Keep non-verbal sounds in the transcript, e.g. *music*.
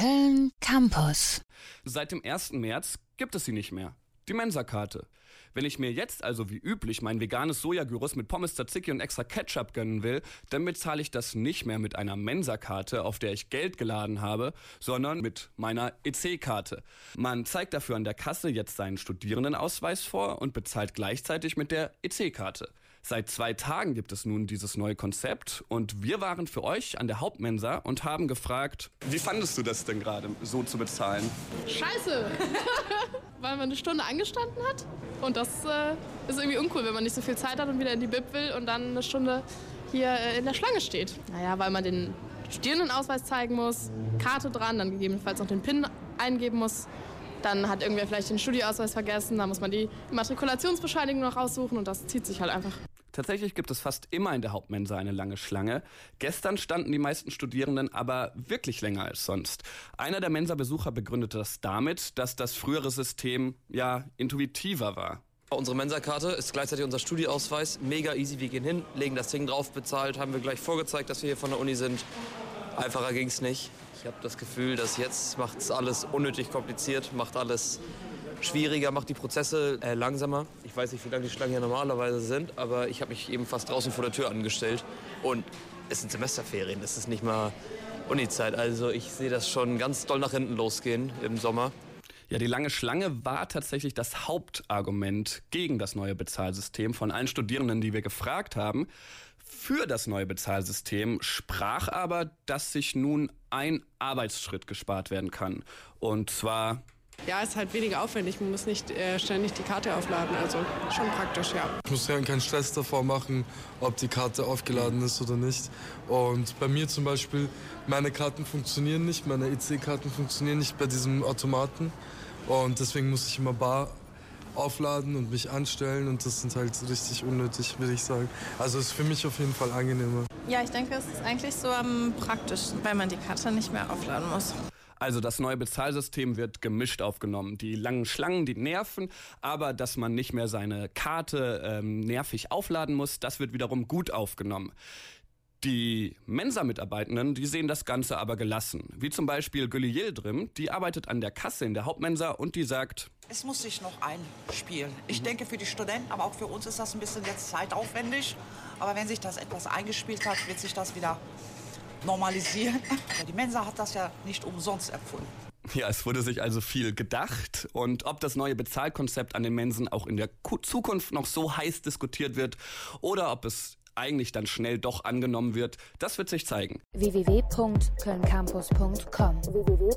Köln Campus. Seit dem 1. März gibt es sie nicht mehr. Die Mensa-Karte. Wenn ich mir jetzt also wie üblich mein veganes Sojagyros mit Pommes Tzatziki und extra Ketchup gönnen will, dann bezahle ich das nicht mehr mit einer Mensa-Karte, auf der ich Geld geladen habe, sondern mit meiner EC-Karte. Man zeigt dafür an der Kasse jetzt seinen Studierendenausweis vor und bezahlt gleichzeitig mit der EC-Karte. Seit zwei Tagen gibt es nun dieses neue Konzept und wir waren für euch an der Hauptmensa und haben gefragt, wie fandest du das denn gerade, so zu bezahlen? Scheiße! *laughs* Weil man eine Stunde angestanden hat und das äh, ist irgendwie uncool, wenn man nicht so viel Zeit hat und wieder in die Bib will und dann eine Stunde hier äh, in der Schlange steht. Naja, weil man den Studierendenausweis zeigen muss, Karte dran, dann gegebenenfalls noch den PIN eingeben muss. Dann hat irgendwer vielleicht den Studieausweis vergessen, dann muss man die Matrikulationsbescheinigung noch raussuchen und das zieht sich halt einfach. Tatsächlich gibt es fast immer in der Hauptmensa eine lange Schlange. Gestern standen die meisten Studierenden aber wirklich länger als sonst. Einer der Mensa-Besucher begründete das damit, dass das frühere System ja intuitiver war. Unsere Mensa-Karte ist gleichzeitig unser Studieausweis. Mega easy, wir gehen hin, legen das Ding drauf, bezahlt, haben wir gleich vorgezeigt, dass wir hier von der Uni sind. Einfacher ging es nicht. Ich habe das Gefühl, dass jetzt macht es alles unnötig kompliziert, macht alles schwieriger, macht die Prozesse äh, langsamer. Ich weiß nicht, wie lange die Schlangen hier normalerweise sind, aber ich habe mich eben fast draußen vor der Tür angestellt. Und es sind Semesterferien, es ist nicht mal Unizeit. Also ich sehe das schon ganz doll nach hinten losgehen im Sommer. Ja, die lange Schlange war tatsächlich das Hauptargument gegen das neue Bezahlsystem von allen Studierenden, die wir gefragt haben. Für das neue Bezahlsystem sprach aber, dass sich nun ein Arbeitsschritt gespart werden kann. Und zwar ja, ist halt weniger aufwendig. Man muss nicht äh, ständig die Karte aufladen. Also schon praktisch, ja. Ich muss ja keinen Stress davor machen, ob die Karte aufgeladen ist oder nicht. Und bei mir zum Beispiel, meine Karten funktionieren nicht, meine EC-Karten funktionieren nicht bei diesem Automaten. Und deswegen muss ich immer bar aufladen und mich anstellen und das sind halt richtig unnötig, würde ich sagen. Also ist für mich auf jeden Fall angenehmer. Ja, ich denke, es ist eigentlich so am praktischsten, weil man die Karte nicht mehr aufladen muss. Also das neue Bezahlsystem wird gemischt aufgenommen. Die langen Schlangen, die nerven, aber dass man nicht mehr seine Karte ähm, nervig aufladen muss, das wird wiederum gut aufgenommen. Die Mensa-Mitarbeitenden, die sehen das Ganze aber gelassen. Wie zum Beispiel Gülli Yildirim, die arbeitet an der Kasse in der Hauptmensa und die sagt, es muss sich noch einspielen. Ich mhm. denke, für die Studenten, aber auch für uns ist das ein bisschen jetzt zeitaufwendig. Aber wenn sich das etwas eingespielt hat, wird sich das wieder normalisieren. Die Mensa hat das ja nicht umsonst erfunden. Ja, es wurde sich also viel gedacht und ob das neue Bezahlkonzept an den Mensen auch in der Zukunft noch so heiß diskutiert wird oder ob es eigentlich dann schnell doch angenommen wird, das wird sich zeigen. www.kölncampus.com www